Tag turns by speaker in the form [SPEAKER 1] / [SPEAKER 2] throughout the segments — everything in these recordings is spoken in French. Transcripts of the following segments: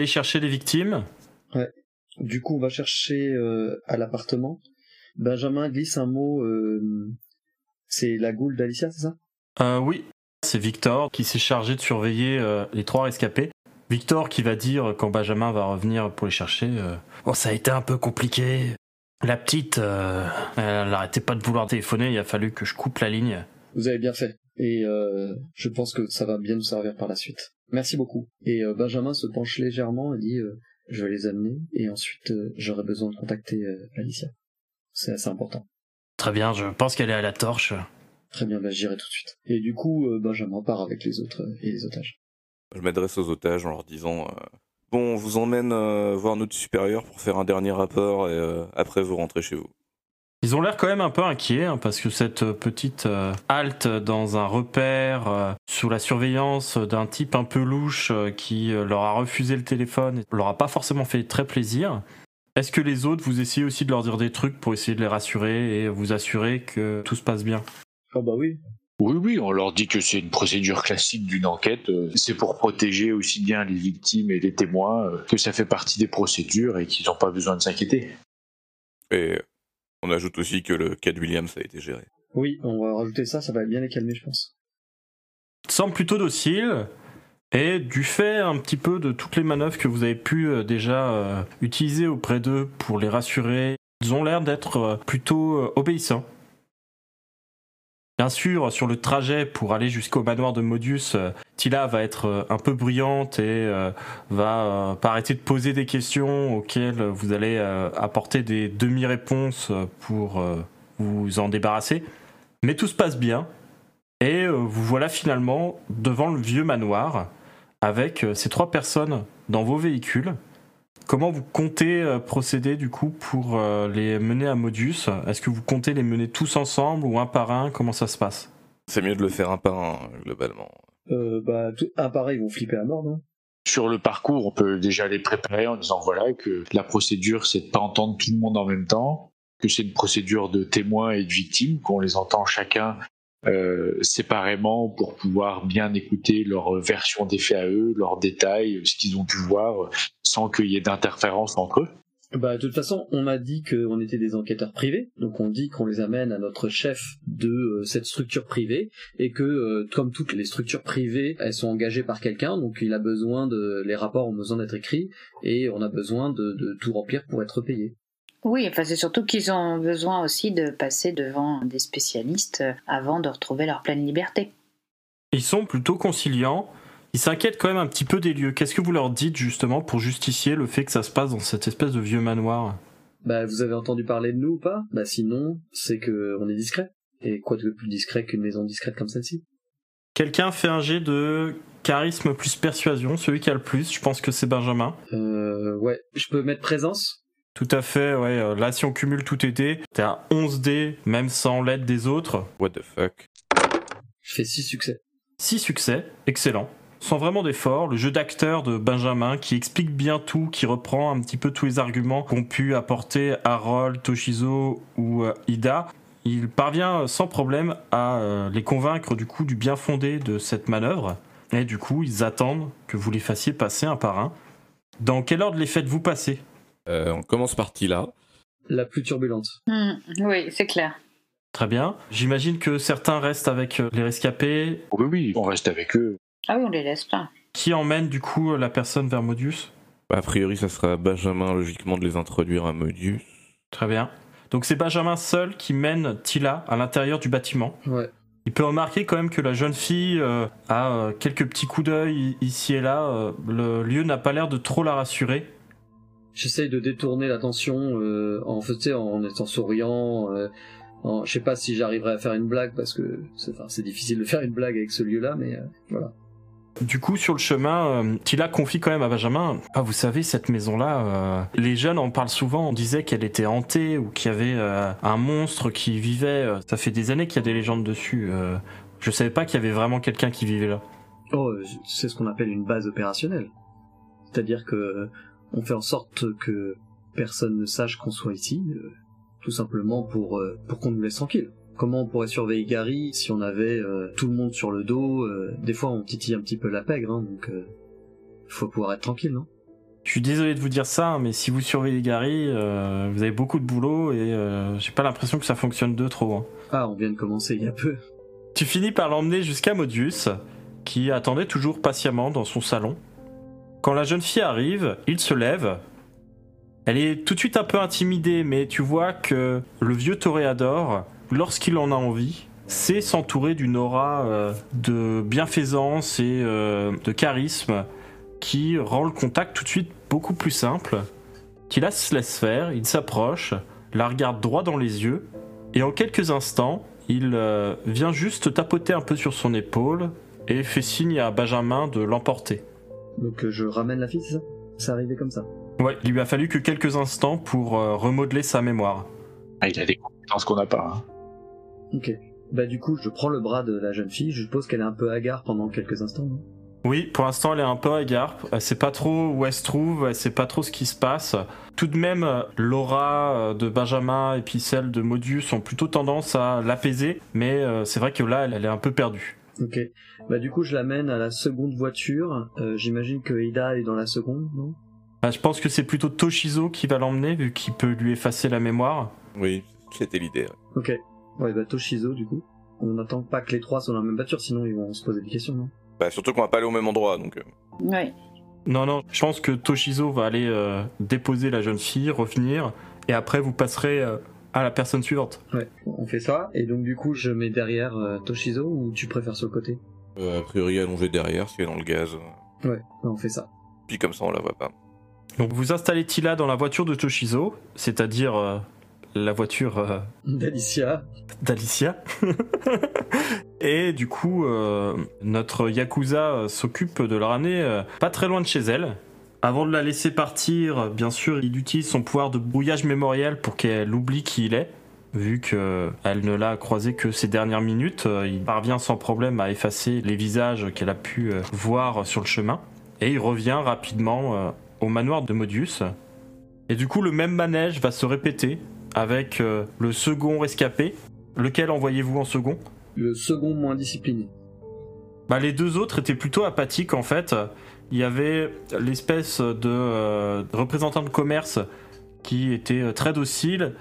[SPEAKER 1] Allez chercher les victimes.
[SPEAKER 2] Du coup, on va chercher euh, à l'appartement. Benjamin glisse un mot. euh, c'est la goule d'Alicia, c'est ça?
[SPEAKER 1] Euh, oui, c'est Victor qui s'est chargé de surveiller les trois rescapés. Victor qui va dire quand Benjamin va revenir pour les chercher. oh, ça a été un peu compliqué. La petite, elle n'arrêtait pas de vouloir téléphoner. Il a fallu que je coupe la ligne.
[SPEAKER 2] Vous avez bien fait. Et euh, je pense que ça va bien nous servir par la suite. Merci beaucoup. Et euh, Benjamin se penche légèrement et dit euh, Je vais les amener et ensuite euh, j'aurai besoin de contacter euh, Alicia. C'est assez important.
[SPEAKER 1] Très bien, je pense qu'elle est à la torche.
[SPEAKER 2] Très bien, bah, j'irai tout de suite. Et du coup, euh, Benjamin part avec les autres euh, et les otages.
[SPEAKER 3] Je m'adresse aux otages en leur disant euh, Bon, on vous emmène euh, voir notre supérieur pour faire un dernier rapport et euh, après vous rentrez chez vous.
[SPEAKER 1] Ils ont l'air quand même un peu inquiets hein, parce que cette euh, petite euh, halte dans un repère euh, sous la surveillance d'un type un peu louche euh, qui leur a refusé le téléphone leur a pas forcément fait très plaisir. Est-ce que les autres vous essayez aussi de leur dire des trucs pour essayer de les rassurer et vous assurer que tout se passe bien?
[SPEAKER 2] Ah bah oui.
[SPEAKER 4] Oui, oui, on leur dit que c'est une procédure classique d'une enquête. C'est pour protéger aussi bien les victimes et les témoins, que ça fait partie des procédures et qu'ils n'ont pas besoin de s'inquiéter.
[SPEAKER 3] Et on ajoute aussi que le cas de Williams a été géré.
[SPEAKER 2] Oui, on va rajouter ça, ça va bien les calmer, je pense.
[SPEAKER 1] semble plutôt docile et du fait un petit peu de toutes les manœuvres que vous avez pu euh, déjà euh, utiliser auprès d'eux pour les rassurer, ils ont l'air d'être euh, plutôt obéissants. Bien sûr, sur le trajet pour aller jusqu'au manoir de Modius, euh, Tila va être euh, un peu bruyante et euh, va pas arrêter de poser des questions auxquelles vous allez apporter des demi-réponses pour vous en débarrasser. Mais tout se passe bien. Et vous voilà finalement devant le vieux manoir avec ces trois personnes dans vos véhicules. Comment vous comptez euh, procéder du coup pour euh, les mener à Modius? Est-ce que vous comptez les mener tous ensemble ou un par un? Comment ça se passe?
[SPEAKER 3] C'est mieux de le faire un par un, globalement.
[SPEAKER 2] Euh, bah, tout... ah, pareil, ils vont flipper à mort, non?
[SPEAKER 4] Sur le parcours, on peut déjà les préparer en disant voilà que la procédure, c'est de pas entendre tout le monde en même temps, que c'est une procédure de témoins et de victimes, qu'on les entend chacun euh, séparément pour pouvoir bien écouter leur version des faits à eux, leurs détails, ce qu'ils ont pu voir, sans qu'il y ait d'interférence entre eux.
[SPEAKER 2] Bah, de toute façon, on a dit qu'on était des enquêteurs privés, donc on dit qu'on les amène à notre chef de euh, cette structure privée, et que, euh, comme toutes les structures privées, elles sont engagées par quelqu'un, donc il a besoin de, les rapports ont besoin d'être écrits, et on a besoin de, de tout remplir pour être payé.
[SPEAKER 5] Oui, enfin c'est surtout qu'ils ont besoin aussi de passer devant des spécialistes euh, avant de retrouver leur pleine liberté.
[SPEAKER 1] Ils sont plutôt conciliants. Ils s'inquiètent quand même un petit peu des lieux. Qu'est-ce que vous leur dites justement pour justifier le fait que ça se passe dans cette espèce de vieux manoir?
[SPEAKER 2] Bah, vous avez entendu parler de nous ou pas? Bah, sinon, c'est que on est discret. Et quoi de plus discret qu'une maison discrète comme celle-ci?
[SPEAKER 1] Quelqu'un fait un jet de charisme plus persuasion, celui qui a le plus, je pense que c'est Benjamin.
[SPEAKER 2] Euh, ouais. Je peux mettre présence?
[SPEAKER 1] Tout à fait, ouais. euh, Là, si on cumule tout tes dés, t'es à 11 dés, même sans l'aide des autres.
[SPEAKER 3] What the fuck?
[SPEAKER 2] Je fais 6 succès.
[SPEAKER 1] 6 succès, excellent. Sans vraiment d'effort, le jeu d'acteur de Benjamin qui explique bien tout, qui reprend un petit peu tous les arguments qu'ont pu apporter Harold, Toshizo ou euh, Ida, il parvient sans problème à euh, les convaincre du coup du bien fondé de cette manœuvre. Et du coup, ils attendent que vous les fassiez passer un par un. Dans quel ordre les faites-vous passer?
[SPEAKER 3] Euh, On commence par Tila.
[SPEAKER 2] La plus turbulente.
[SPEAKER 5] Hmm, oui, c'est clair.
[SPEAKER 1] Très bien. J'imagine que certains restent avec les rescapés.
[SPEAKER 4] Oui, oui, on reste avec eux.
[SPEAKER 5] Ah oui, on les laisse pas.
[SPEAKER 1] Qui emmène du coup la personne vers Modius?
[SPEAKER 3] A priori, ça sera Benjamin, logiquement, de les introduire à Modius.
[SPEAKER 1] Très bien. Donc c'est Benjamin seul qui mène Tila à l'intérieur du bâtiment.
[SPEAKER 2] Ouais.
[SPEAKER 1] Il peut remarquer quand même que la jeune fille euh, a euh, quelques petits coups d'œil ici et là. euh, le lieu n'a pas l'air de trop la rassurer.
[SPEAKER 2] J'essaye de détourner l'attention euh, en, sais, en étant souriant. Euh, en- je sais pas si j'arriverai à faire une blague parce que c'est enfin, difficile de faire une blague avec ce lieu-là, mais euh, voilà.
[SPEAKER 1] Du coup, sur le chemin, euh, Tila confie quand même à Benjamin Ah, vous savez, cette maison-là, euh, les jeunes en parlent souvent. On disait qu'elle était hantée ou qu'il y avait euh, un monstre qui vivait. Ça fait des années qu'il y a des légendes dessus. euh, je savais pas qu'il y avait vraiment quelqu'un qui vivait là.
[SPEAKER 2] Oh, c'est ce qu'on appelle une base opérationnelle. C'est-à-dire que on fait en sorte que personne ne sache qu'on soit ici, tout simplement pour pour qu'on nous laisse tranquille. Comment on pourrait surveiller Gary si on avait euh, tout le monde sur le dos euh, Des fois, on titille un petit peu la pègre, hein, donc euh, faut pouvoir être tranquille, non?
[SPEAKER 1] Je suis désolé de vous dire ça, mais si vous surveillez Gary, euh, vous avez beaucoup de boulot et euh, j'ai pas l'impression que ça fonctionne de trop. hein.
[SPEAKER 2] Ah, on vient de commencer il y a peu.
[SPEAKER 1] Tu finis par l'emmener jusqu'à Modius, qui attendait toujours patiemment dans son salon. Quand la jeune fille arrive, il se lève. Elle est tout de suite un peu intimidée, mais tu vois que le vieux toréador, lorsqu'il en a envie, sait s'entourer d'une aura euh, de bienfaisance et euh, de charisme qui rend le contact tout de suite beaucoup plus simple. Tila se laisse faire, il s'approche, la regarde droit dans les yeux, et en quelques instants, il euh, vient juste tapoter un peu sur son épaule et fait signe à Benjamin de l'emporter.
[SPEAKER 2] Donc je ramène la fille, c'est ça? C'est arrivé comme ça?
[SPEAKER 1] Ouais, il lui a fallu que quelques instants pour euh, remodeler sa mémoire.
[SPEAKER 4] Ah, il a des compétences qu'on n'a pas. hein.
[SPEAKER 2] Ok. Bah du coup, je prends le bras de la jeune fille. Je suppose qu'elle est un peu hagard pendant quelques instants. Non?
[SPEAKER 1] Oui, pour l'instant, elle est un peu hagard. Elle sait pas trop où elle se trouve, elle sait pas trop ce qui se passe. Tout de même, l'aura euh, de Benjamin et puis celle de Modius ont plutôt tendance à l'apaiser, mais euh, c'est vrai que là, elle, elle est un peu perdue.
[SPEAKER 2] Ok. Bah du coup, je l'amène à la seconde voiture. Euh, J'imagine que Ida est dans la seconde, non?
[SPEAKER 1] Bah, je pense que c'est plutôt Toshizo qui va l'emmener, vu qu'il peut lui effacer la mémoire.
[SPEAKER 3] Oui, c'était l'idée. ouais.
[SPEAKER 2] Ok. Ouais, bah Toshizo, du coup. On n'attend pas que les trois soient dans la même voiture, sinon ils vont se poser des questions, non?
[SPEAKER 3] Bah, surtout qu'on va pas aller au même endroit, donc. euh,
[SPEAKER 5] Oui.
[SPEAKER 1] Non, non, je pense que Toshizo va aller euh, déposer la jeune fille, revenir, et après vous passerez euh, à la personne suivante.
[SPEAKER 2] Ouais, on fait ça. Et donc du coup, je mets derrière euh, Toshizo ou tu préfères sur le côté?
[SPEAKER 3] Euh, a priori, allongé derrière, si elle est dans le gaz.
[SPEAKER 2] Ouais, bah, on fait ça.
[SPEAKER 3] Puis comme ça, on la voit pas.
[SPEAKER 1] Donc vous installez Tila dans la voiture de Toshizo, c'est-à-dire euh, la voiture euh,
[SPEAKER 2] D'Alicia.
[SPEAKER 1] d'Alicia. et du coup, euh, notre Yakuza euh, s'occupe de la ramener euh, pas très loin de chez elle. Avant de la laisser partir, bien sûr, il utilise son pouvoir de brouillage mémoriel pour qu'elle oublie qui il est. Vu qu'elle ne l'a croisé que ces dernières minutes, il parvient sans problème à effacer les visages qu'elle a pu voir sur le chemin. Et il revient rapidement au manoir de Modius. Et du coup, le même manège va se répéter avec euh, le second rescapé. Lequel envoyez-vous en second?
[SPEAKER 2] Le second moins discipliné.
[SPEAKER 1] bah, Les deux autres étaient plutôt apathiques en fait. Il y avait l'espèce de euh, représentant de commerce qui était euh, très docile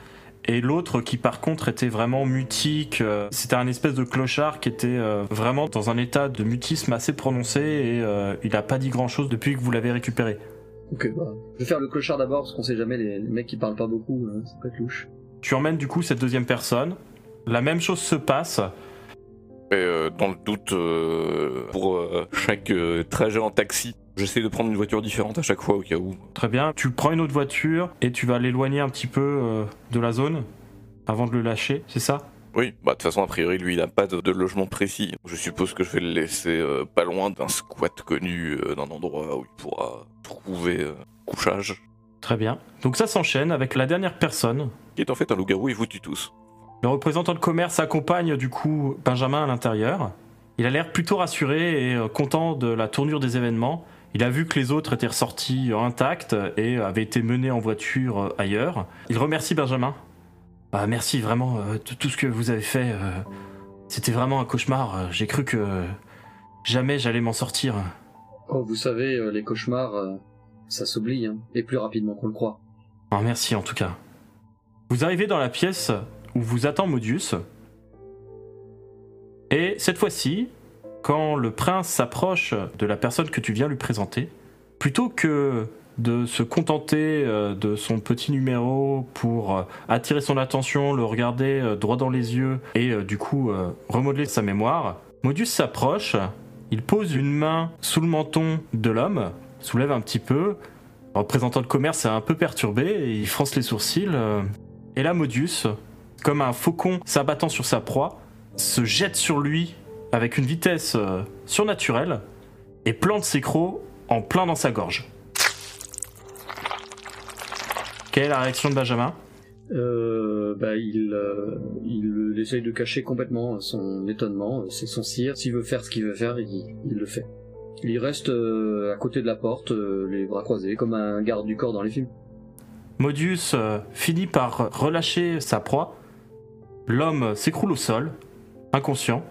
[SPEAKER 1] et l'autre qui par contre était vraiment mutique. C'était un espèce de clochard qui était vraiment dans un état de mutisme assez prononcé et euh, il n'a pas dit grand chose depuis que vous l'avez récupéré.
[SPEAKER 2] Ok, bah. Je vais faire le clochard d'abord parce qu'on sait jamais, les, les mecs qui parlent pas beaucoup, hein, ça peut être louche.
[SPEAKER 1] Tu emmènes du coup cette deuxième personne. La même chose se passe.
[SPEAKER 3] Et euh, dans le doute, euh, pour euh, chaque euh, trajet en taxi, j'essaie de prendre une voiture différente à chaque fois au cas où.
[SPEAKER 1] Très bien. Tu prends une autre voiture et tu vas l'éloigner un petit peu euh, de la zone avant de le lâcher, c'est ça?
[SPEAKER 3] Oui, bah de toute façon, a priori, lui, il a pas de, de logement précis. Je suppose que je vais le laisser euh, pas loin d'un squat connu, euh, d'un endroit où il pourra trouver euh, couchage.
[SPEAKER 1] Très bien. Donc ça s'enchaîne avec la dernière personne.
[SPEAKER 3] Qui est en fait un loup-garou et vous tue tous.
[SPEAKER 1] Le représentant de commerce accompagne du coup Benjamin à l'intérieur. Il a l'air plutôt rassuré et content de la tournure des événements. Il a vu que les autres étaient ressortis intacts et avaient été menés en voiture ailleurs. Il remercie Benjamin. Ah, merci vraiment euh, de tout ce que vous avez fait. euh, C'était vraiment un cauchemar. Euh, J'ai cru que jamais j'allais m'en sortir.
[SPEAKER 2] Oh, vous savez, les cauchemars, ça s'oublie, hein, et plus rapidement qu'on le croit.
[SPEAKER 1] Ah, merci en tout cas. Vous arrivez dans la pièce où vous attend Modius. Et cette fois-ci, quand le prince s'approche de la personne que tu viens lui présenter, plutôt que de se contenter euh, de son petit numéro pour euh, attirer son attention, le regarder euh, droit dans les yeux et du coup remodeler sa mémoire, Modus s'approche, il pose une main sous le menton de l'homme, soulève un petit peu, représentant de commerce est un peu perturbé et il fronce les sourcils. et là, Modus, comme un faucon s'abattant sur sa proie, se jette sur lui avec une vitesse surnaturelle et plante ses crocs en plein dans sa gorge. Quelle est la réaction de Benjamin
[SPEAKER 2] Euh, bah, il, euh, il essaye de cacher complètement son étonnement. C'est son cire. S'il veut faire ce qu'il veut faire, il, il le fait. Il reste euh, à côté de la porte, les bras croisés, comme un garde du corps dans les films.
[SPEAKER 1] Modius finit par relâcher sa proie. L'homme s'écroule au sol, inconscient,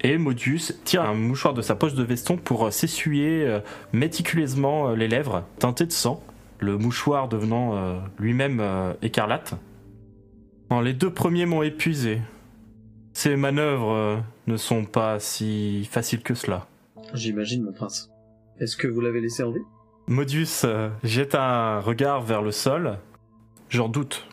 [SPEAKER 1] et Modius tire un mouchoir de sa poche de veston pour s'essuyer méticuleusement les lèvres teintées de sang, le mouchoir devenant euh, lui-même euh, écarlate. Les deux premiers m'ont épuisé. Ces manœuvres euh, ne sont pas si faciles que cela.
[SPEAKER 2] J'imagine, mon prince. Est-ce que vous l'avez laissé en vie?
[SPEAKER 1] Modius jette un regard vers le sol. J'en doute.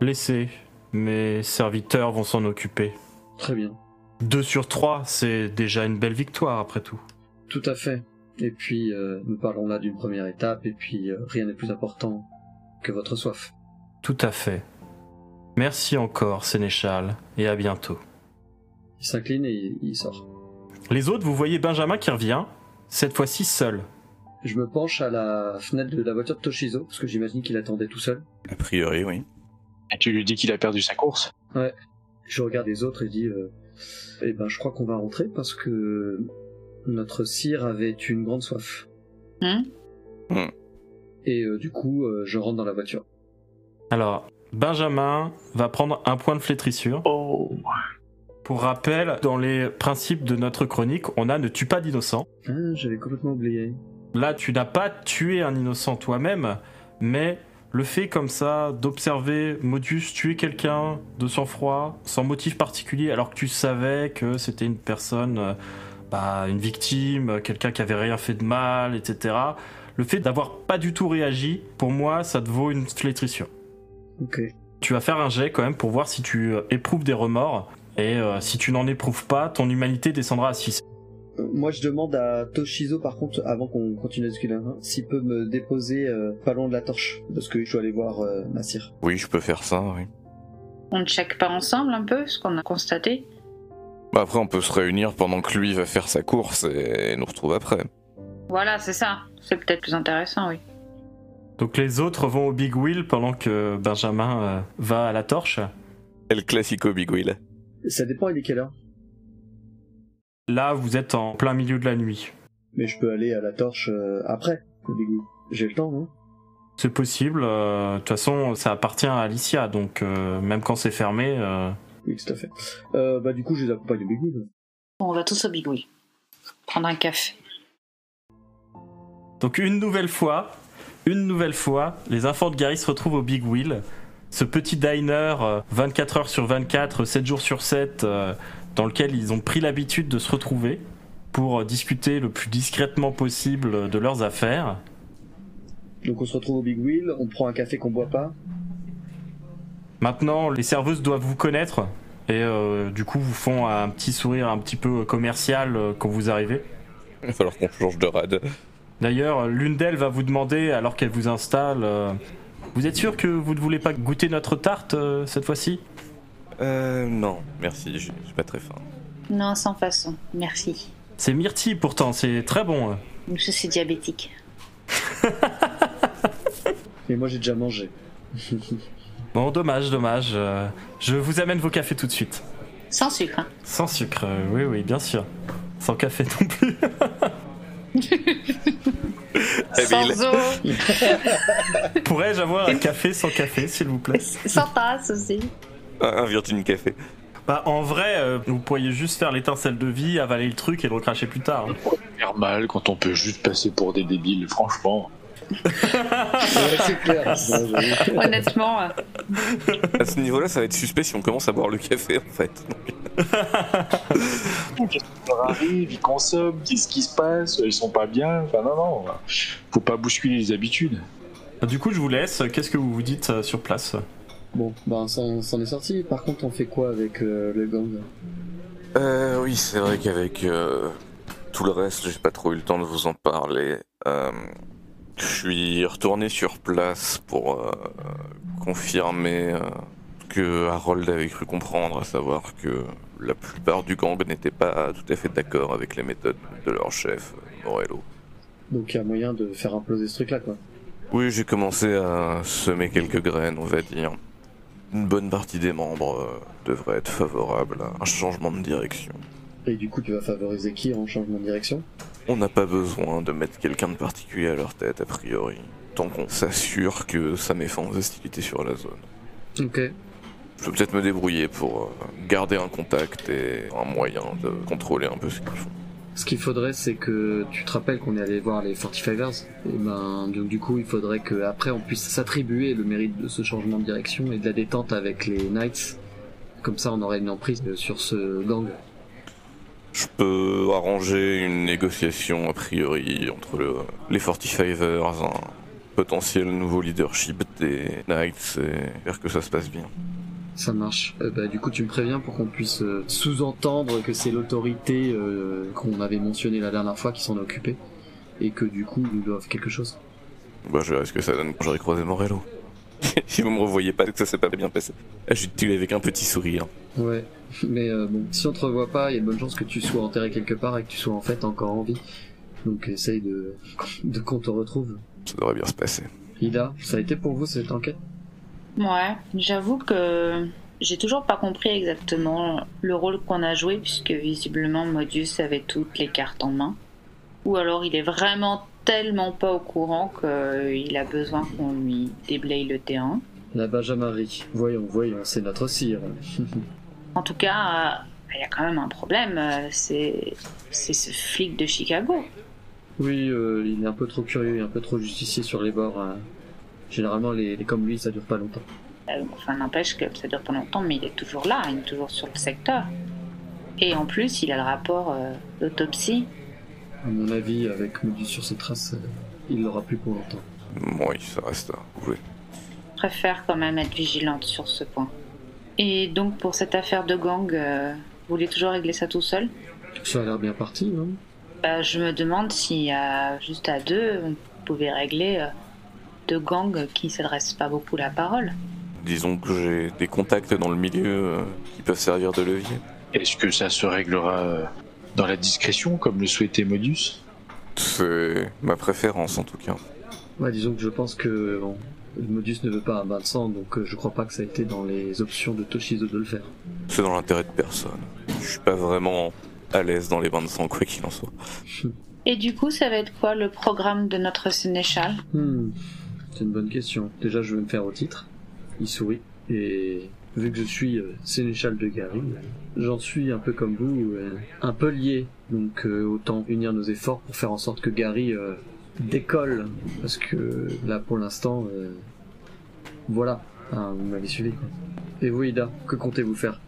[SPEAKER 1] Laissez, mes serviteurs vont s'en occuper.
[SPEAKER 2] Très bien.
[SPEAKER 1] Deux sur trois, c'est déjà une belle victoire après tout.
[SPEAKER 2] Tout à fait. Et puis, euh, nous parlons là d'une première étape, et puis euh, rien n'est plus important que votre soif.
[SPEAKER 1] Tout à fait. Merci encore, Sénéchal, et à bientôt.
[SPEAKER 2] Il s'incline et il, sort.
[SPEAKER 1] Les autres, vous voyez Benjamin qui revient, cette fois-ci seul.
[SPEAKER 2] Je me penche à la fenêtre de la voiture de Toshizo, parce que j'imagine qu'il attendait tout seul.
[SPEAKER 3] A priori, oui.
[SPEAKER 4] Et tu lui dis qu'il a perdu sa course
[SPEAKER 2] Je regarde les autres et dis, euh, eh ben, je crois qu'on va rentrer parce que notre sire avait une grande soif.
[SPEAKER 5] Hein
[SPEAKER 2] Et euh, du coup, euh, je rentre dans la voiture.
[SPEAKER 1] Alors, Benjamin va prendre un point de flétrissure.
[SPEAKER 4] Oh
[SPEAKER 1] Pour rappel, dans les principes de notre chronique, on a ne tue pas d'innocent.
[SPEAKER 2] Ah, j'avais complètement oublié.
[SPEAKER 1] Là, tu n'as pas tué un innocent toi-même, mais le fait comme ça d'observer Modus tuer quelqu'un de sang-froid, sans motif particulier, alors que tu savais que c'était une personne, euh, bah, une victime, quelqu'un qui avait rien fait de mal, etc. Le fait d'avoir pas du tout réagi, pour moi, ça te vaut une flétrissure.
[SPEAKER 2] Ok.
[SPEAKER 1] Tu vas faire un jet quand même pour voir si tu euh, éprouves des remords, et euh, si tu n'en éprouves pas, ton humanité descendra à 6.
[SPEAKER 2] Euh, Moi, je demande à Toshizo, par contre, avant qu'on continue à discuter, hein, s'il peut me déposer euh, pas loin de la torche, parce que je dois aller voir euh, ma sire.
[SPEAKER 3] Oui, je peux faire ça, oui.
[SPEAKER 5] On ne check pas ensemble un peu ce qu'on a constaté
[SPEAKER 3] Bah après, on peut se réunir pendant que lui va faire sa course et nous retrouve après.
[SPEAKER 5] Voilà, c'est ça. C'est peut-être plus intéressant, oui.
[SPEAKER 1] Donc les autres vont au Big Wheel pendant que Benjamin euh, va à la torche.
[SPEAKER 3] El Classico Big Wheel.
[SPEAKER 2] Ça dépend, il est quelle heure?
[SPEAKER 1] Là, vous êtes en plein milieu de la nuit.
[SPEAKER 2] Mais je peux aller à la torche euh, après, au début. J'ai le temps, non?
[SPEAKER 1] C'est possible. euh, De toute façon, ça appartient à Alicia, donc euh, même quand c'est fermé. Euh,
[SPEAKER 2] Oui, tout à fait. Euh, bah, du coup, je les accompagne au Big Wheel.
[SPEAKER 5] On va tous au Big Wheel. Prendre un café.
[SPEAKER 1] Donc une nouvelle fois, une nouvelle fois, les enfants de Gary se retrouvent au Big Wheel. Ce petit diner, euh, 24 heures sur 24, 7 jours sur 7, euh, dans lequel ils ont pris l'habitude de se retrouver pour euh, discuter le plus discrètement possible de leurs affaires.
[SPEAKER 2] Donc, on se retrouve au Big Wheel, on prend un café qu'on boit pas.
[SPEAKER 1] Maintenant, les serveuses doivent vous connaître et euh, du coup vous font un petit sourire un petit peu commercial euh, quand vous arrivez.
[SPEAKER 3] Il va falloir qu'on change de rad.
[SPEAKER 1] D'ailleurs, l'une d'elles va vous demander, alors qu'elle vous installe, euh, vous êtes sûr que vous ne voulez pas goûter notre tarte euh, cette fois-ci?
[SPEAKER 3] Euh, non, merci, je je suis pas très faim.
[SPEAKER 5] Non, sans façon. Merci.
[SPEAKER 1] C'est myrtille pourtant, c'est très bon. euh.
[SPEAKER 5] Nous, ça, c'est diabétique.
[SPEAKER 2] Mais moi, j'ai déjà mangé.
[SPEAKER 1] Bon, dommage, dommage. euh, je vous amène vos cafés tout de suite.
[SPEAKER 5] Sans sucre, hein.
[SPEAKER 1] Sans sucre, euh, oui, oui, bien sûr. Sans café non plus.
[SPEAKER 3] Eh bien,
[SPEAKER 5] sans eau.
[SPEAKER 1] Pourrais-je avoir un café sans café, s'il vous plaît?
[SPEAKER 5] Sans tasse aussi.
[SPEAKER 3] Un Virgin Café.
[SPEAKER 1] Bah, en vrai, euh, vous pourriez juste faire l'étincelle de vie, avaler le truc et le recracher plus tard. hein.
[SPEAKER 4] Faire mal quand on peut juste passer pour des débiles, franchement.
[SPEAKER 2] C'est clair.
[SPEAKER 5] Honnêtement,
[SPEAKER 3] À ce niveau-là, ça va être suspect si on commence à boire le café, en fait.
[SPEAKER 4] Qu'est-ce qui leur arrive? Ils consomment, qu'est-ce qui se passe? Ils sont pas bien? Enfin, non, non. Faut pas bousculer les habitudes.
[SPEAKER 1] Du coup, je vous laisse. Qu'est-ce que vous vous dites euh, sur place?
[SPEAKER 2] Bon, ben ça en ça en est sorti. Par contre, on fait quoi avec euh, le gang?
[SPEAKER 3] Euh, oui, c'est vrai qu'avec euh, tout le reste, j'ai pas trop eu le temps de vous en parler. Euh, je suis retourné sur place pour euh, confirmer euh, ce que Harold avait cru comprendre, à savoir que la plupart du gang n'était pas tout à fait d'accord avec les méthodes de leur chef, Morello.
[SPEAKER 2] Donc il y a moyen de faire imploser ce truc-là, quoi.
[SPEAKER 3] Oui, j'ai commencé à semer quelques graines, on va dire. Une bonne partie des membres euh, devrait être favorable à un changement de direction.
[SPEAKER 2] Et du coup, tu vas favoriser qui en changement de direction?
[SPEAKER 3] On n'a pas besoin de mettre quelqu'un de particulier à leur tête, a priori. Tant qu'on s'assure que ça met fin aux hostilités sur la zone.
[SPEAKER 2] Ok.
[SPEAKER 3] Je peux peut-être me débrouiller pour euh, garder un contact et un moyen de contrôler un peu ce qu'ils font.
[SPEAKER 2] Ce qu'il faudrait, c'est que tu te rappelles qu'on est allé voir les 45ers. Et ben, donc du coup, il faudrait que après on puisse s'attribuer le mérite de ce changement de direction et de la détente avec les Knights. Comme ça, on aurait une emprise sur ce gang.
[SPEAKER 3] Je peux arranger une négociation a priori entre le- les 45ers, un potentiel nouveau leadership des Knights et faire que ça se passe bien.
[SPEAKER 2] Ça marche. Euh, bah, du coup, tu me préviens pour qu'on puisse euh, sous-entendre que c'est l'autorité euh, qu'on avait mentionné la dernière fois qui s'en est occupée et que du coup, ils nous doivent quelque chose.
[SPEAKER 3] Bah, je verrai ce que ça donne quand j'aurai croisé Morello. Si vous me revoyez pas, que ça s'est pas bien passé. Ah, tué avec un petit sourire.
[SPEAKER 2] Ouais. Mais euh, bon, si on te revoit pas, il y a de bonnes chances que tu sois enterré quelque part et que tu sois en fait encore en vie. Donc essaye de, de qu'on te retrouve.
[SPEAKER 3] Ça devrait bien se passer.
[SPEAKER 2] Ida, ça a été pour vous cette enquête?
[SPEAKER 5] Ouais, j'avoue que j'ai toujours pas compris exactement le rôle qu'on a joué, puisque visiblement Modius avait toutes les cartes en main. Ou alors il est vraiment tellement pas au courant qu'il a besoin qu'on lui déblaye le terrain.
[SPEAKER 2] La Benjamarie. Voyons, voyons, c'est notre cire.
[SPEAKER 5] En tout cas, euh, il y a quand même un problème, euh, c'est c'est ce flic de Chicago.
[SPEAKER 2] oui, euh, il est un peu trop curieux et un peu trop justicier sur les bords. hein. Généralement, les, les comme lui, ça dure pas longtemps.
[SPEAKER 5] Euh, Enfin, n'empêche que ça dure pas longtemps, mais il est toujours là, il est toujours sur le secteur. Et en plus, il a le rapport euh, d'autopsie.
[SPEAKER 2] À mon avis, avec Modus sur ses traces, euh, il l'aura plus pour longtemps.
[SPEAKER 3] Oui, ça reste à prouver.
[SPEAKER 5] préfère quand même être vigilante sur ce point. Et donc pour cette affaire de gang, euh, vous voulez toujours régler ça tout seul?
[SPEAKER 2] Ça a l'air bien parti, non
[SPEAKER 5] Bah, Je me demande si à, juste à deux, vous pouvez régler euh, deux gangs qui s'adressent pas beaucoup la parole.
[SPEAKER 3] Disons que j'ai des contacts dans le milieu euh, qui peuvent servir de levier.
[SPEAKER 4] Est-ce que ça se réglera euh, dans la discrétion, comme le souhaitait Modus
[SPEAKER 3] C'est ma préférence en tout cas.
[SPEAKER 2] Ouais, disons que je pense que bon, Modus ne veut pas un bain de sang, donc euh, je crois pas que ça a été dans les options de Toshizo de le faire.
[SPEAKER 3] C'est dans l'intérêt de personne. Je suis pas vraiment à l'aise dans les bains de sang, quoi qu'il en soit.
[SPEAKER 5] Et du coup, ça va être quoi le programme de notre sénéchal?
[SPEAKER 2] Hmm, c'est une bonne question. Déjà, je vais me faire au titre. Il sourit. Et vu que je suis euh, sénéchal de Gary, j'en suis un peu comme vous, euh, un peu lié. Donc euh, autant unir nos efforts pour faire en sorte que Gary décolle. Parce que là, pour l'instant, voilà. Hein, vous m'avez suivi. Et vous, Ida, que comptez-vous faire?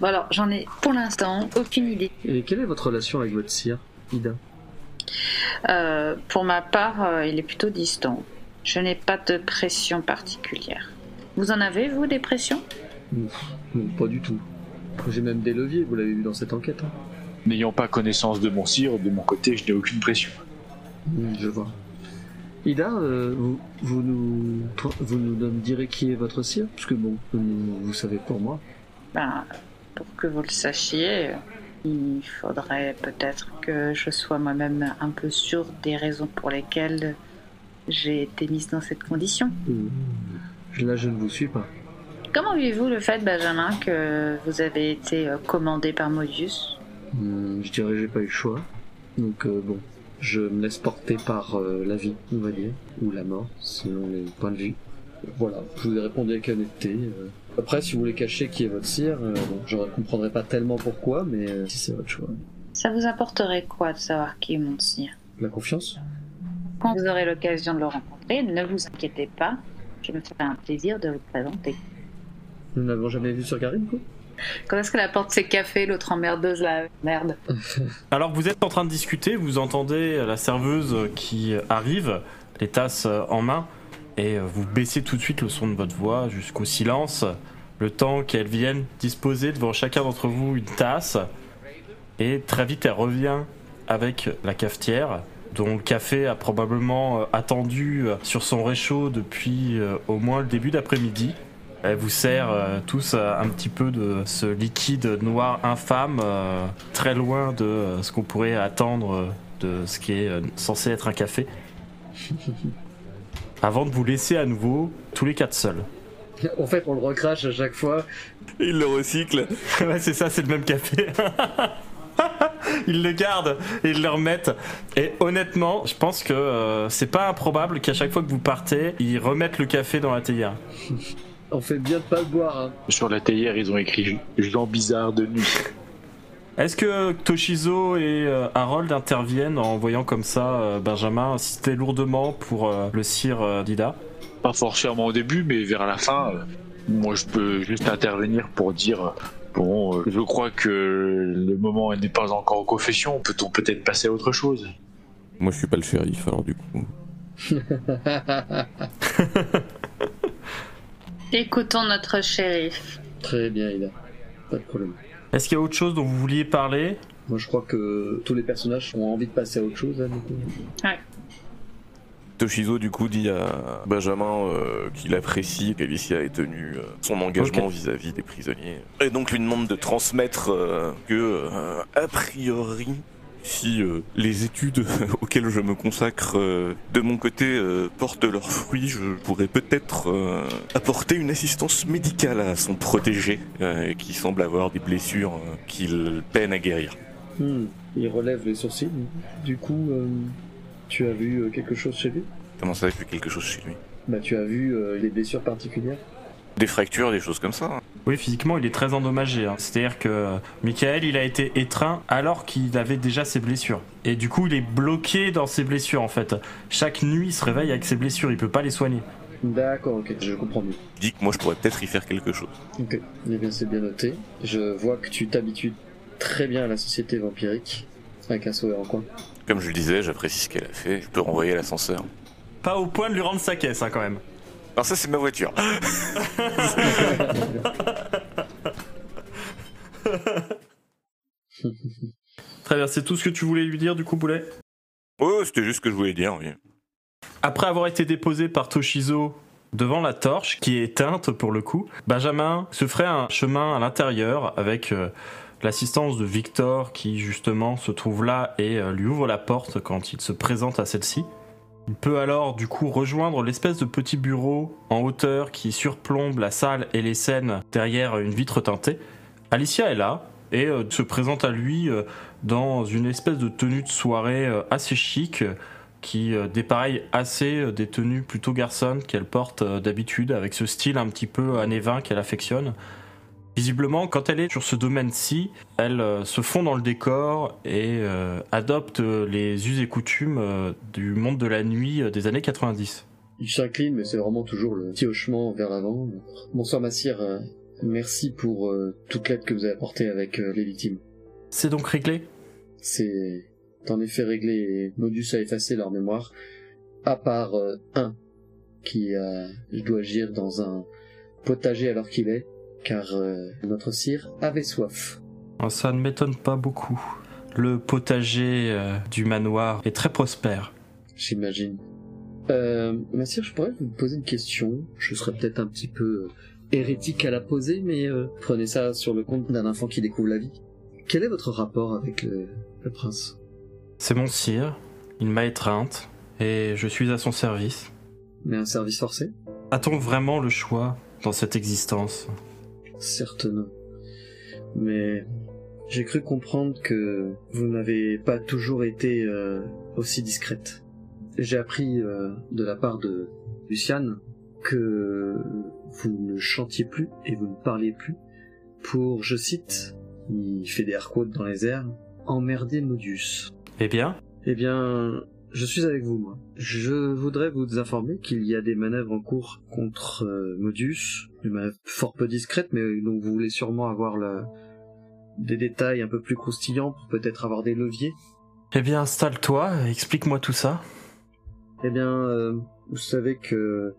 [SPEAKER 5] Bon alors, j'en ai pour l'instant aucune idée.
[SPEAKER 2] Et quelle est votre relation avec votre sire, Ida?
[SPEAKER 5] Pour ma part, il est plutôt distant. Je n'ai pas de pression particulière. Vous en avez, vous, des pressions?
[SPEAKER 2] Non, pas du tout. J'ai même des leviers, vous l'avez vu dans cette enquête. Hein.
[SPEAKER 4] N'ayant pas connaissance de mon sire, de mon côté, je n'ai aucune pression.
[SPEAKER 2] Je vois. Ida, euh, vous, vous nous vous nous direz qui est votre sire? Parce que bon, vous, vous savez pour moi.
[SPEAKER 5] Ben, pour que vous le sachiez, il faudrait peut-être que je sois moi-même un peu sûre des raisons pour lesquelles j'ai été mise dans cette condition.
[SPEAKER 2] Hmm. Là, je ne vous suis pas.
[SPEAKER 5] Comment vivez-vous le fait, Benjamin, que vous avez été euh, commandé par Modius?
[SPEAKER 2] Hmm, je dirais que j'ai pas eu le choix. Donc euh, bon, je me laisse porter par euh, la vie, on va dire, ou la mort, selon les points de vue. Voilà, je vous ai répondu avec honnêteté. euh. Après, si vous voulez cacher qui est votre sire, bon, je ne comprendrai pas tellement pourquoi, mais si c'est votre choix.
[SPEAKER 5] Ça vous apporterait quoi de savoir qui est mon sire?
[SPEAKER 2] La confiance?
[SPEAKER 5] Quand vous aurez l'occasion de le rencontrer, ne vous inquiétez pas, je me ferai un plaisir de vous présenter.
[SPEAKER 2] Nous n'avons jamais vu sur du coup
[SPEAKER 5] Quand est-ce qu'elle apporte ses cafés, l'autre emmerdeuse là? Merde.
[SPEAKER 1] Alors vous êtes en train de discuter, vous entendez la serveuse qui arrive, les tasses en main, et vous baissez tout de suite le son de votre voix jusqu'au silence, le temps qu'elle vienne disposer devant chacun d'entre vous une tasse, et très vite elle revient avec la cafetière, dont le café a probablement euh, attendu euh, sur son réchaud depuis euh, au moins le début d'après-midi. Elle vous sert euh, tous euh, un petit peu de ce liquide noir infâme, euh, très loin de euh, ce qu'on pourrait attendre euh, de ce qui est euh, censé être un café. Avant de vous laisser à nouveau tous les quatre seuls.
[SPEAKER 2] En fait, on le recrache à chaque fois.
[SPEAKER 3] Il le recycle.
[SPEAKER 1] ouais, c'est ça, c'est le même café. ils le gardent et ils le remettent. Et honnêtement, je pense que euh, c'est pas improbable qu'à chaque fois que vous partez, ils remettent le café dans la théière.
[SPEAKER 2] On fait bien de pas le boire. Hein.
[SPEAKER 4] Sur la théière, ils ont écrit Jean bizarre de nuit.
[SPEAKER 1] Est-ce que Toshizo et euh, Harold interviennent en voyant comme ça euh, Benjamin insister lourdement pour euh, le cire euh, d'Ida?
[SPEAKER 4] Pas forcément au début, mais vers la fin, euh, moi je peux juste intervenir pour dire euh, Bon, euh, je crois que le moment n'est pas encore aux confessions, peut-on peut-être passer à autre chose?
[SPEAKER 3] Moi, je suis pas le shérif, alors du coup.
[SPEAKER 5] Écoutons notre shérif.
[SPEAKER 2] Très bien, Ida. Pas de problème.
[SPEAKER 1] Est-ce qu'il y a autre chose dont vous vouliez parler?
[SPEAKER 2] Moi, je crois que tous les personnages ont envie de passer à autre chose. Là, du coup.
[SPEAKER 3] Toshizo, du coup, dit à Benjamin euh, qu'il apprécie qu'Alicia ait tenu euh, son engagement vis-à-vis des prisonniers. Et donc lui demande de transmettre euh, que, euh, a priori, si euh, les études auxquelles je me consacre euh, de mon côté euh, portent leurs fruits, je pourrais peut-être apporter une assistance médicale à son protégé, qui semble avoir des blessures qu'il peine à guérir.
[SPEAKER 2] Hmm. Il relève les sourcils. Du coup, tu as vu euh, quelque chose chez lui?
[SPEAKER 3] Comment ça, il fait quelque chose chez lui?
[SPEAKER 2] Bah, tu as vu euh, des blessures particulières?
[SPEAKER 3] Des fractures, des choses comme ça. hein.
[SPEAKER 1] Oui, physiquement, il est très endommagé. hein. C'est-à-dire que euh, Michael, il a été étreint alors qu'il avait déjà ses blessures. Et du coup, il est bloqué dans ses blessures, en fait. Chaque nuit, il se réveille avec ses blessures, il peut pas les soigner.
[SPEAKER 2] D'accord, ok, je comprends mieux.
[SPEAKER 3] Il dit que moi, je pourrais peut-être y faire quelque chose.
[SPEAKER 2] Ok, eh bien c'est bien noté. Je vois que tu t'habitues très bien à la société vampirique, avec un sourire en coin.
[SPEAKER 3] Comme je le disais, j'apprécie ce qu'elle a fait. Je peux renvoyer l'ascenseur.
[SPEAKER 1] Pas au point de lui rendre sa caisse, hein, quand même.
[SPEAKER 3] Alors ça, c'est ma voiture.
[SPEAKER 1] Très bien, c'est tout ce que tu voulais lui dire, du coup, Boulet?
[SPEAKER 3] Oh, c'était juste ce que je voulais dire, oui.
[SPEAKER 1] Après avoir été déposé par Toshizo devant la torche, qui est éteinte pour le coup, Benjamin se ferait un chemin à l'intérieur avec euh, l'assistance de Victor qui justement se trouve là et euh, lui ouvre la porte quand il se présente à celle-ci. Il peut alors du coup rejoindre l'espèce de petit bureau en hauteur qui surplombe la salle et les scènes derrière une vitre teintée. Alicia est là et euh, se présente à lui euh, dans une espèce de tenue de soirée assez chic qui dépareille assez des tenues plutôt garçonnes qu'elle porte d'habitude avec ce style un petit peu années 20 qu'elle affectionne. Visiblement, quand elle est sur ce domaine-ci, elle euh, se fond dans le décor et euh, adopte euh, les us et coutumes euh, du monde de la nuit des années 90.
[SPEAKER 2] Il s'incline, mais c'est vraiment toujours le petit hochement vers l'avant. Bonsoir, Massir. merci pour toute l'aide que vous avez apportée avec les victimes.
[SPEAKER 1] C'est donc réglé?
[SPEAKER 2] C'est en effet réglé et Modus a effacé leur mémoire, à part un qui dois agir dans un potager alors qu'il est, car euh, notre sire avait soif.
[SPEAKER 1] Ah, Ça ne m'étonne pas beaucoup. Le potager euh, du manoir est très prospère.
[SPEAKER 2] J'imagine. Euh, Massir, je pourrais vous poser une question. Je serais peut-être un petit peu hérétique à la poser, mais euh, prenez ça sur le compte d'un enfant qui découvre la vie. Quel est votre rapport avec le, le prince?
[SPEAKER 1] C'est mon sire, il m'a étreinte et je suis à son service.
[SPEAKER 2] Mais un service forcé?
[SPEAKER 1] A-t-on vraiment le choix dans cette existence?
[SPEAKER 2] Certes non. Mais j'ai cru comprendre que vous n'avez pas toujours été euh, aussi discrète. J'ai appris euh, de la part de Luciane que vous ne chantiez plus et vous ne parliez plus pour, je cite, il fait des air quotes dans les airs, emmerder Modius.
[SPEAKER 1] Eh bien,
[SPEAKER 2] Eh bien, je suis avec vous, moi. Je voudrais vous informer qu'il y a des manœuvres en cours contre euh, Modius, fort peu discrètes, mais euh, donc vous voulez sûrement avoir des détails un peu plus croustillants pour peut-être avoir des leviers.
[SPEAKER 1] eh bien installe-toi, explique-moi tout ça.
[SPEAKER 2] Eh bien, euh, vous savez que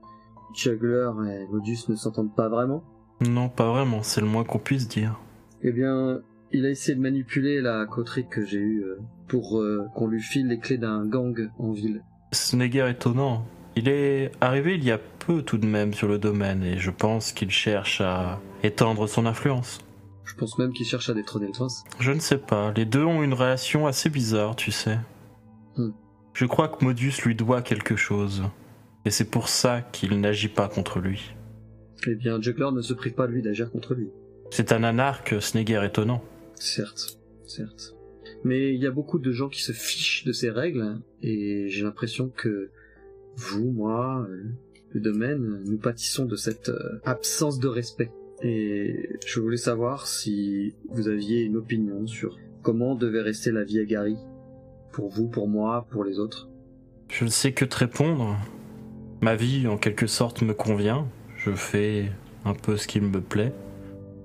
[SPEAKER 2] Juggler et Modus ne s'entendent pas vraiment
[SPEAKER 1] Non, pas vraiment, c'est le moins qu'on puisse dire.
[SPEAKER 2] Eh bien, il a essayé de manipuler la coterie que j'ai eue euh, pour euh, qu'on lui file les clés d'un gang en ville.
[SPEAKER 1] Ce n'est guère étonnant. Il est arrivé il y a peu tout de même sur le domaine et je pense qu'il cherche à étendre son influence.
[SPEAKER 2] Je pense même qu'il cherche à détrôner le prince.
[SPEAKER 1] Je ne sais pas, les deux ont une relation assez bizarre, tu sais.
[SPEAKER 2] Hmm.
[SPEAKER 1] Je crois que Modus lui doit quelque chose. Et c'est pour ça qu'il n'agit pas contre lui.
[SPEAKER 2] Eh bien, Juggler ne se prive pas de lui d'agir contre lui.
[SPEAKER 1] C'est un anarque, ce n'est guère étonnant.
[SPEAKER 2] Certes, certes. Mais il y a beaucoup de gens qui se fichent de ces règles, et j'ai l'impression que vous, moi, euh, le domaine, nous pâtissons de cette euh, absence de respect. Et je voulais savoir si vous aviez une opinion sur comment devait rester la vie à Gary. Pour vous, pour moi, pour les autres.
[SPEAKER 1] Je ne sais que te répondre. Ma vie, en quelque sorte, me convient. Je fais un peu ce qui me plaît.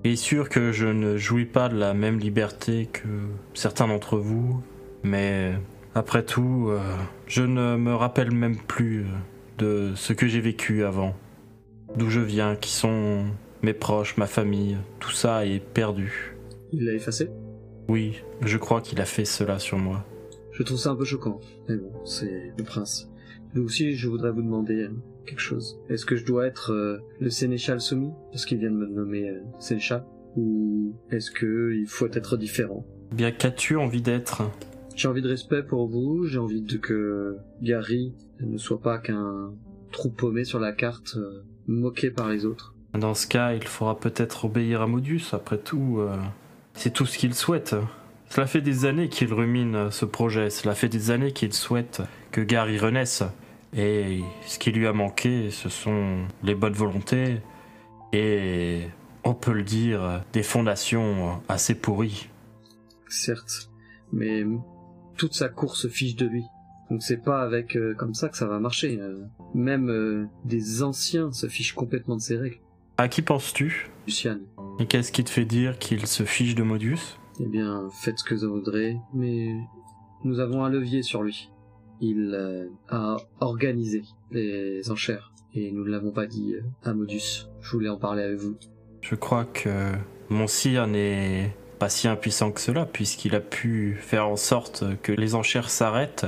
[SPEAKER 1] Et sûr que je ne jouis pas de la même liberté que certains d'entre vous, mais après tout, euh, je ne me rappelle même plus de ce que j'ai vécu avant. D'où je viens, qui sont mes proches, ma famille, tout ça est perdu.
[SPEAKER 2] Il l'a effacé?
[SPEAKER 1] Oui, je crois qu'il a fait cela sur moi.
[SPEAKER 2] Je trouve ça un peu choquant. Mais bon, c'est le prince. Nous aussi, je voudrais vous demander euh, quelque chose. Est-ce que je dois être euh, le sénéchal soumis Parce qu'il vient de me nommer euh, sénéchal? Ou est-ce que il faut être différent?
[SPEAKER 1] Bien qu'as-tu envie d'être?
[SPEAKER 2] J'ai envie de respect pour vous, j'ai envie de que Gary ne soit pas qu'un trou paumé sur la carte, euh, moqué par les autres.
[SPEAKER 1] Dans ce cas, il faudra peut-être obéir à Modus, après tout. euh, c'est tout ce qu'il souhaite. Cela fait des années qu'il rumine ce projet, cela fait des années qu'il souhaite que Gary renaisse. Et ce qui lui a manqué, ce sont les bonnes volontés et, on peut le dire, des fondations assez pourries.
[SPEAKER 2] Certes, mais toute sa course se fiche de lui. Donc c'est pas avec euh, comme ça que ça va marcher. euh. Même euh, des anciens se fichent complètement de ses règles.
[SPEAKER 1] À qui penses-tu
[SPEAKER 2] Luciane,
[SPEAKER 1] Et qu'est-ce qui te fait dire qu'il se fiche de Modus
[SPEAKER 2] eh bien, faites ce que vous voudrez, mais nous avons un levier sur lui. Il a organisé les enchères, et nous ne l'avons pas dit à Modus. Je voulais en parler avec vous.
[SPEAKER 1] Je crois que mon sire n'est pas si impuissant que cela, puisqu'il a pu faire en sorte que les enchères s'arrêtent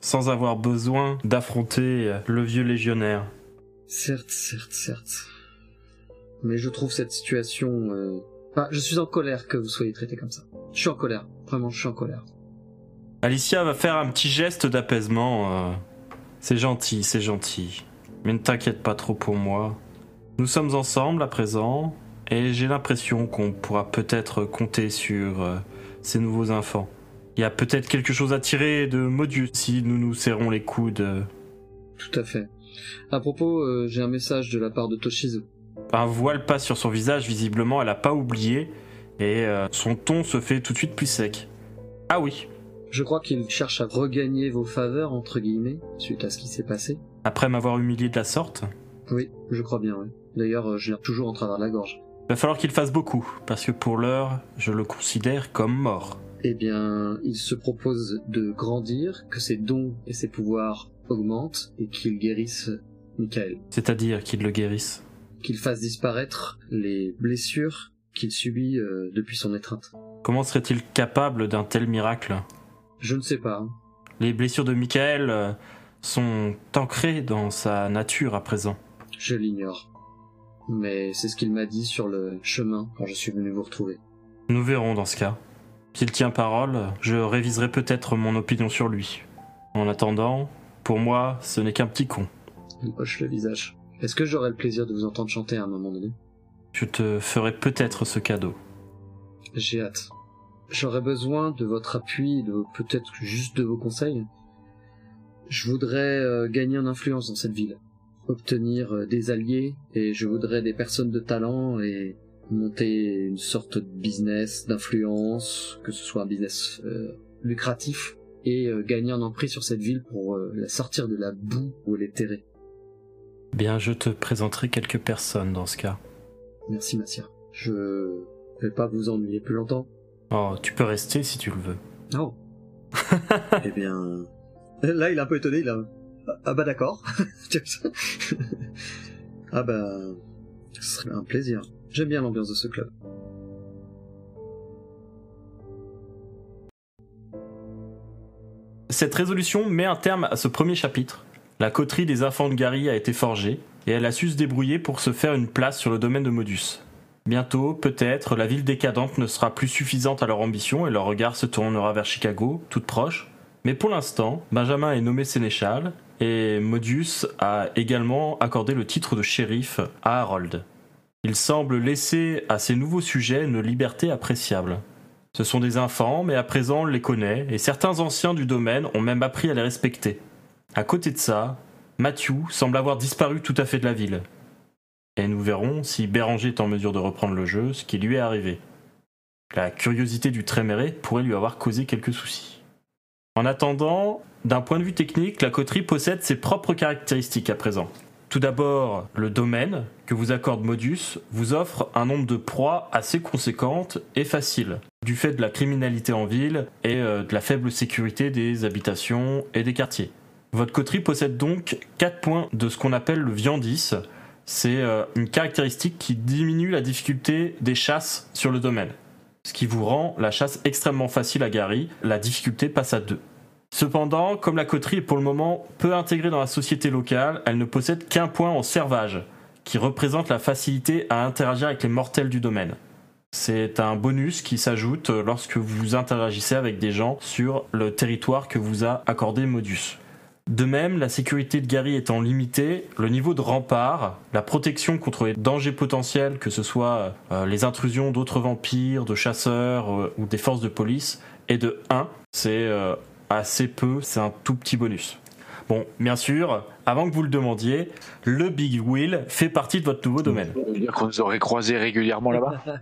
[SPEAKER 1] sans avoir besoin d'affronter le vieux légionnaire.
[SPEAKER 2] Certes, certes, certes. Mais je trouve cette situation... euh, Enfin, je suis en colère que vous soyez traité comme ça. Je suis en colère. Vraiment, je suis en colère.
[SPEAKER 1] Alicia va faire un petit geste d'apaisement. euh. C'est gentil, c'est gentil. Mais ne t'inquiète pas trop pour moi. Nous sommes ensemble à présent, et j'ai l'impression qu'on pourra peut-être compter sur euh, ces nouveaux enfants. Il y a peut-être quelque chose à tirer de Modus si nous nous serrons les coudes.
[SPEAKER 2] Tout à fait. À propos, euh, j'ai un message de la part de Toshizo.
[SPEAKER 1] Un voile passe sur son visage, visiblement elle a pas oublié, et euh, son ton se fait tout de suite plus sec. Ah oui,
[SPEAKER 2] Je crois qu'il cherche à regagner vos faveurs, entre guillemets, suite à ce qui s'est passé.
[SPEAKER 1] après m'avoir humilié de la sorte,
[SPEAKER 2] Oui, je crois bien, oui. D'ailleurs, je l'ai toujours en travers de la gorge.
[SPEAKER 1] Va falloir qu'il fasse beaucoup, parce que pour l'heure, je le considère comme mort.
[SPEAKER 2] Eh bien, il se propose de grandir, que ses dons et ses pouvoirs augmentent, et qu'il guérisse Michael.
[SPEAKER 1] C'est-à-dire qu'il le guérisse.
[SPEAKER 2] Qu'il fasse disparaître les blessures qu'il subit euh, depuis son étreinte.
[SPEAKER 1] Comment serait-il capable d'un tel miracle?
[SPEAKER 2] Je ne sais pas.
[SPEAKER 1] Les blessures de Michael euh, sont ancrées dans sa nature à présent.
[SPEAKER 2] Je l'ignore. Mais c'est ce qu'il m'a dit sur le chemin quand je suis venu vous retrouver.
[SPEAKER 1] Nous verrons dans ce cas. S'il tient parole, je réviserai peut-être mon opinion sur lui. En attendant, pour moi, ce n'est qu'un petit con.
[SPEAKER 2] Il hoche le visage. Est-ce que j'aurai le plaisir de vous entendre chanter à un moment donné?
[SPEAKER 1] Je te ferai peut-être ce cadeau.
[SPEAKER 2] J'ai hâte. J'aurais besoin de votre appui, de peut-être juste de vos conseils. Je voudrais euh, gagner en influence dans cette ville, obtenir euh, des alliés, et je voudrais des personnes de talent et monter une sorte de business d'influence, que ce soit un business euh, lucratif, et euh, gagner en emprise sur cette ville pour euh, la sortir de la boue où elle est terrée.
[SPEAKER 1] Bien, je te présenterai quelques personnes dans ce cas.
[SPEAKER 2] Merci Massia. Je vais pas vous ennuyer plus longtemps.
[SPEAKER 1] Oh, tu peux rester si tu le veux.
[SPEAKER 2] Oh. eh bien. Là, il est un peu étonné, il a. Ah bah d'accord. Ah bah, ce serait un plaisir. J'aime bien l'ambiance de ce club.
[SPEAKER 1] Cette résolution met un terme à ce premier chapitre. La coterie des enfants de Gary a été forgée, et elle a su se débrouiller pour se faire une place sur le domaine de Modus. Bientôt, peut-être, la ville décadente ne sera plus suffisante à leur ambition et leur regard se tournera vers Chicago, toute proche. Mais pour l'instant, Benjamin est nommé sénéchal et Modius a également accordé le titre de shérif à Harold. Il semble laisser à ces nouveaux sujets une liberté appréciable. Ce sont des enfants, mais à présent on les connaît, et certains anciens du domaine ont même appris à les respecter. À côté de ça, Matthew semble avoir disparu tout à fait de la ville. Et nous verrons si Béranger est en mesure de reprendre le jeu, ce qui lui est arrivé. La curiosité du Tréméré pourrait lui avoir causé quelques soucis. En attendant, d'un point de vue technique, la coterie possède ses propres caractéristiques à présent. Tout d'abord, le domaine que vous accorde Modus vous offre un nombre de proies assez conséquentes et faciles, du fait de la criminalité en ville et euh, de la faible sécurité des habitations et des quartiers. Votre coterie possède donc 4 points de ce qu'on appelle le viandice. C'est euh, une caractéristique qui diminue la difficulté des chasses sur le domaine. Ce qui vous rend la chasse extrêmement facile à Gary, la difficulté passe à 2. Cependant, comme la coterie est pour le moment peu intégrée dans la société locale, elle ne possède qu'un point en servage, qui représente la facilité à interagir avec les mortels du domaine. C'est un bonus qui s'ajoute lorsque vous interagissez avec des gens sur le territoire que vous a accordé Modus. De même, la sécurité de Gary étant limitée, le niveau de rempart, la protection contre les dangers potentiels, que ce soit euh, les intrusions d'autres vampires, de chasseurs euh, ou des forces de police, est de 1. C'est euh, assez peu, c'est un tout petit bonus. Bon, bien sûr, avant que vous le demandiez, le Big Wheel fait partie de votre nouveau domaine.
[SPEAKER 4] Ça veut dire qu'on nous aurait croisés régulièrement là-bas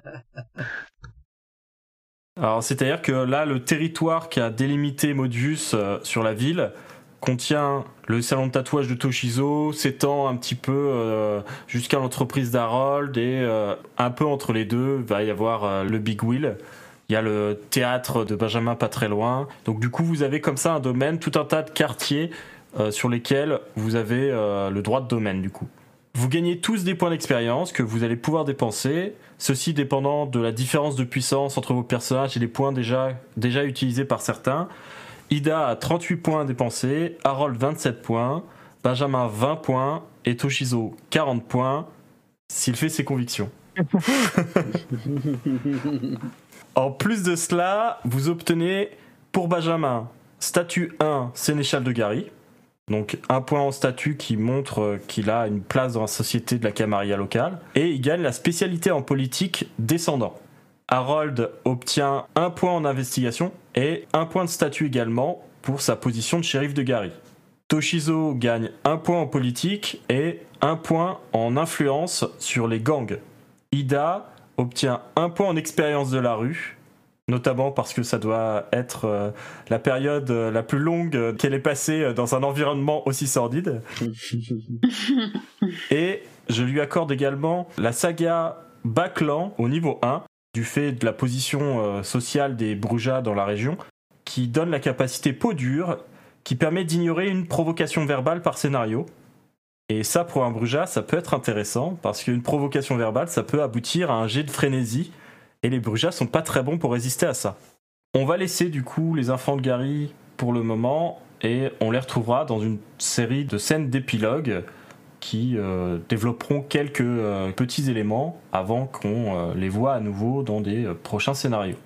[SPEAKER 1] Alors, c'est-à-dire que là, le territoire qui a délimité Modius euh, sur la ville contient le salon de tatouage de Toshizo, s'étend un petit peu euh, jusqu'à l'entreprise d'Harold et euh, un peu entre les deux, va y avoir euh, le Big Wheel. Il y a le théâtre de Benjamin pas très loin. Donc du coup, vous avez comme ça un domaine, tout un tas de quartiers sur lesquels vous avez le droit de domaine du coup. Vous gagnez tous des points d'expérience que vous allez pouvoir dépenser, ceci dépendant de la différence de puissance entre vos personnages et les points déjà, déjà utilisés par certains. Ida a 38 points dépensés, Harold 27 points, Benjamin 20 points et Toshizo 40 points s'il fait ses convictions. En plus de cela, vous obtenez pour Benjamin statut 1 sénéchal de Gary. Donc un point en statut qui montre qu'il a une place dans la société de la Camarilla locale. Et il gagne la spécialité en politique descendant. Harold obtient un point en investigation et un point de statut également pour sa position de shérif de Gary. Toshizo gagne un point en politique et un point en influence sur les gangs. Ida obtient un point en expérience de la rue, notamment parce que ça doit être euh, la période euh, la plus longue qu'elle ait passée euh, dans un environnement aussi sordide. Et je lui accorde également la saga Baclan au niveau 1, du fait de la position euh, sociale des Brujas dans la région, qui donne la capacité peau dure, qui permet d'ignorer une provocation verbale par scénario. Et ça, pour un Bruja, ça peut être intéressant, parce qu'une provocation verbale, ça peut aboutir à un jet de frénésie, et les Brujas sont pas très bons pour résister à ça. On va laisser du coup les enfants de Gary pour le moment, et on les retrouvera dans une série de scènes d'épilogue qui euh, développeront quelques euh, petits éléments avant qu'on euh, les voit à nouveau dans des prochains scénarios.